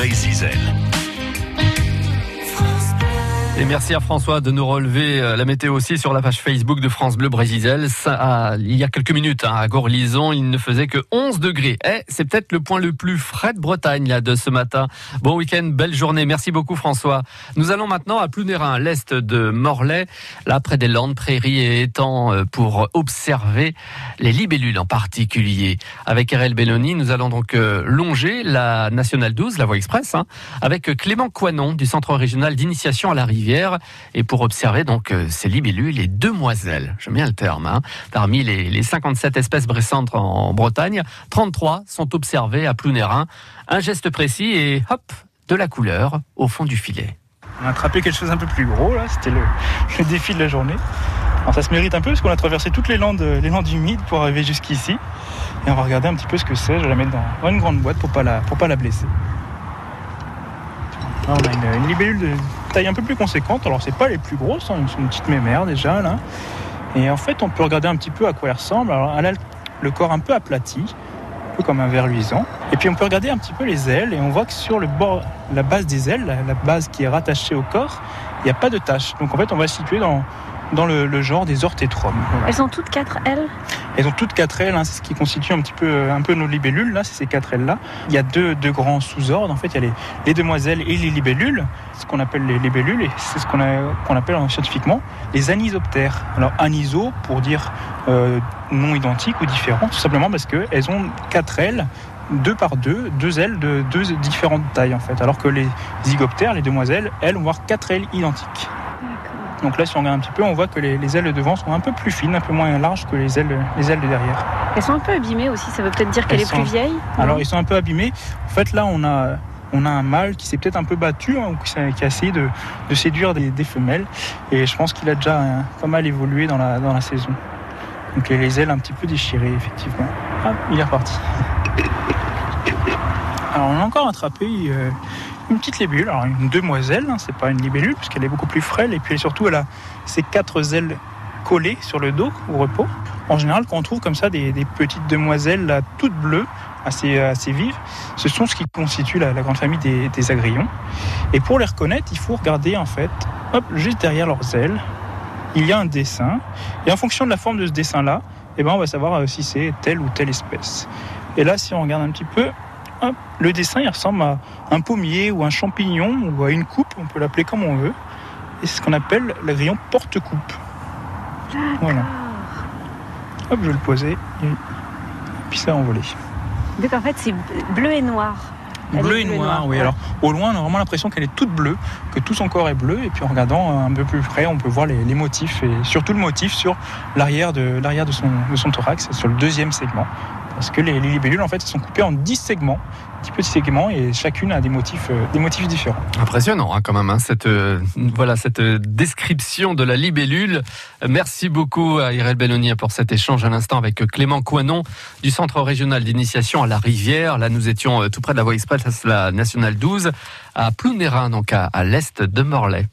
Brésil. Et merci à François de nous relever euh, la météo aussi sur la page Facebook de France Bleu Brésil. il y a quelques minutes, hein, à Gorlison, il ne faisait que 11 degrés. Eh, c'est peut-être le point le plus frais de Bretagne de ce matin. Bon week-end, belle journée. Merci beaucoup François. Nous allons maintenant à Plounérin, l'est de Morlaix, là près des Landes, prairies et étangs, euh, pour observer les libellules en particulier. Avec RL Belloni, nous allons donc euh, longer la Nationale 12, la voie express, hein, avec Clément Coinon du Centre régional d'initiation à la rivière et pour observer donc euh, ces libellules, les demoiselles, j'aime bien le terme, hein. parmi les, 57 espèces bressantes en Bretagne, 33 sont observées à Plounérin. Un geste précis et hop, de la couleur au fond du filet. On a attrapé quelque chose un peu plus gros là, c'était le, défi de la journée. Alors ça se mérite un peu parce qu'on a traversé toutes les landes, les landes humides pour arriver jusqu'ici. Et on va regarder un petit peu ce que c'est. Je vais la mettre dans une grande boîte pour pas pas la blesser. on a une libellule de taille un peu plus conséquente. Alors c'est pas les plus grosses, hein, c'est une petite mémère déjà là. Et en fait on peut regarder un petit peu à quoi elle ressemble. Alors elle a le corps un peu aplati, un peu comme un verre luisant. Et puis on peut regarder un petit peu les ailes et on voit que sur le bord, la base des ailes, la base qui est rattachée au corps, il n'y a pas de tache. Donc en fait on va situer dans, dans le, genre des orthétromes. Elles ont toutes quatre ailes Elles ont toutes quatre ailes, hein, c'est ce qui constitue un petit peu, euh, un peu nos libellules, là, c'est ces quatre ailes-là. Il y a deux, deux grands sous-ordres, en fait, il y a les, demoiselles et les libellules, ce qu'on appelle les libellules, et c'est ce qu'on appelle scientifiquement les anisoptères. Alors aniso pour dire euh, non identique ou différent, tout simplement parce qu'elles ont quatre ailes deux par deux, deux ailes de deux différentes tailles en fait. Alors que les zygoptères, les demoiselles, elles, vont avoir quatre ailes identiques. Donc là, si on regarde un petit peu, on voit que les, ailes de devant sont un peu plus fines, un peu moins larges que les ailes, les ailes de derrière. Elles sont un peu abîmées aussi, ça veut peut-être dire qu'elle est plus vieille Alors, ils sont un peu abîmées. En fait, là, on a, on a un mâle qui s'est peut-être un peu battu, hein, ou qui a, essayé de, séduire des, femelles. Et je pense qu'il a déjà hein, pas mal évolué dans la, dans la saison. Donc les ailes un petit peu déchirées, effectivement. Ah, il est reparti. Alors on a encore attrapé euh, une petite libellule, alors une demoiselle, hein, c'est pas une libellule puisqu'elle est beaucoup plus frêle et puis surtout elle a ses quatre ailes collées sur le dos au repos. En général, quand on trouve comme ça des, petites demoiselles toutes bleues, assez, assez vives, ce sont ce qui constitue la, grande famille des, agrillons. Et pour les reconnaître, il faut regarder en fait, hop, juste derrière leurs ailes, il y a un dessin. Et en fonction de la forme de ce dessin-là, eh ben, on va savoir euh, si c'est telle ou telle espèce. Et là, si on regarde un petit peu, le dessin il ressemble à un pommier ou un champignon ou à une coupe, on peut l'appeler comme on veut. Et c'est ce qu'on appelle l'agrion porte-coupe. Voilà. Hop, je vais le poser et puis ça a envolé. Donc en fait c'est bleu et noir. bleu et noir, oui. Alors au loin, on a vraiment l'impression qu'elle est toute bleue, que tout son corps est bleu. Et puis en regardant un peu plus près, on peut voir les, motifs et surtout le motif sur l'arrière de l'arrière de son, de son thorax, sur le deuxième segment parce que les, libellules en fait sont coupées en 10 segments, 10 petits segments et chacune a des motifs, euh, des motifs différents. Impressionnant hein, quand même hein, cette euh, voilà cette description de la libellule. Merci beaucoup à Irel Belloni pour cet échange à l'instant avec Clément Coinon du Centre régional d'initiation à la Rivière. Là nous étions euh, tout près de la voie express, la nationale 12 à Plounérin donc à, à l'est de Morlaix.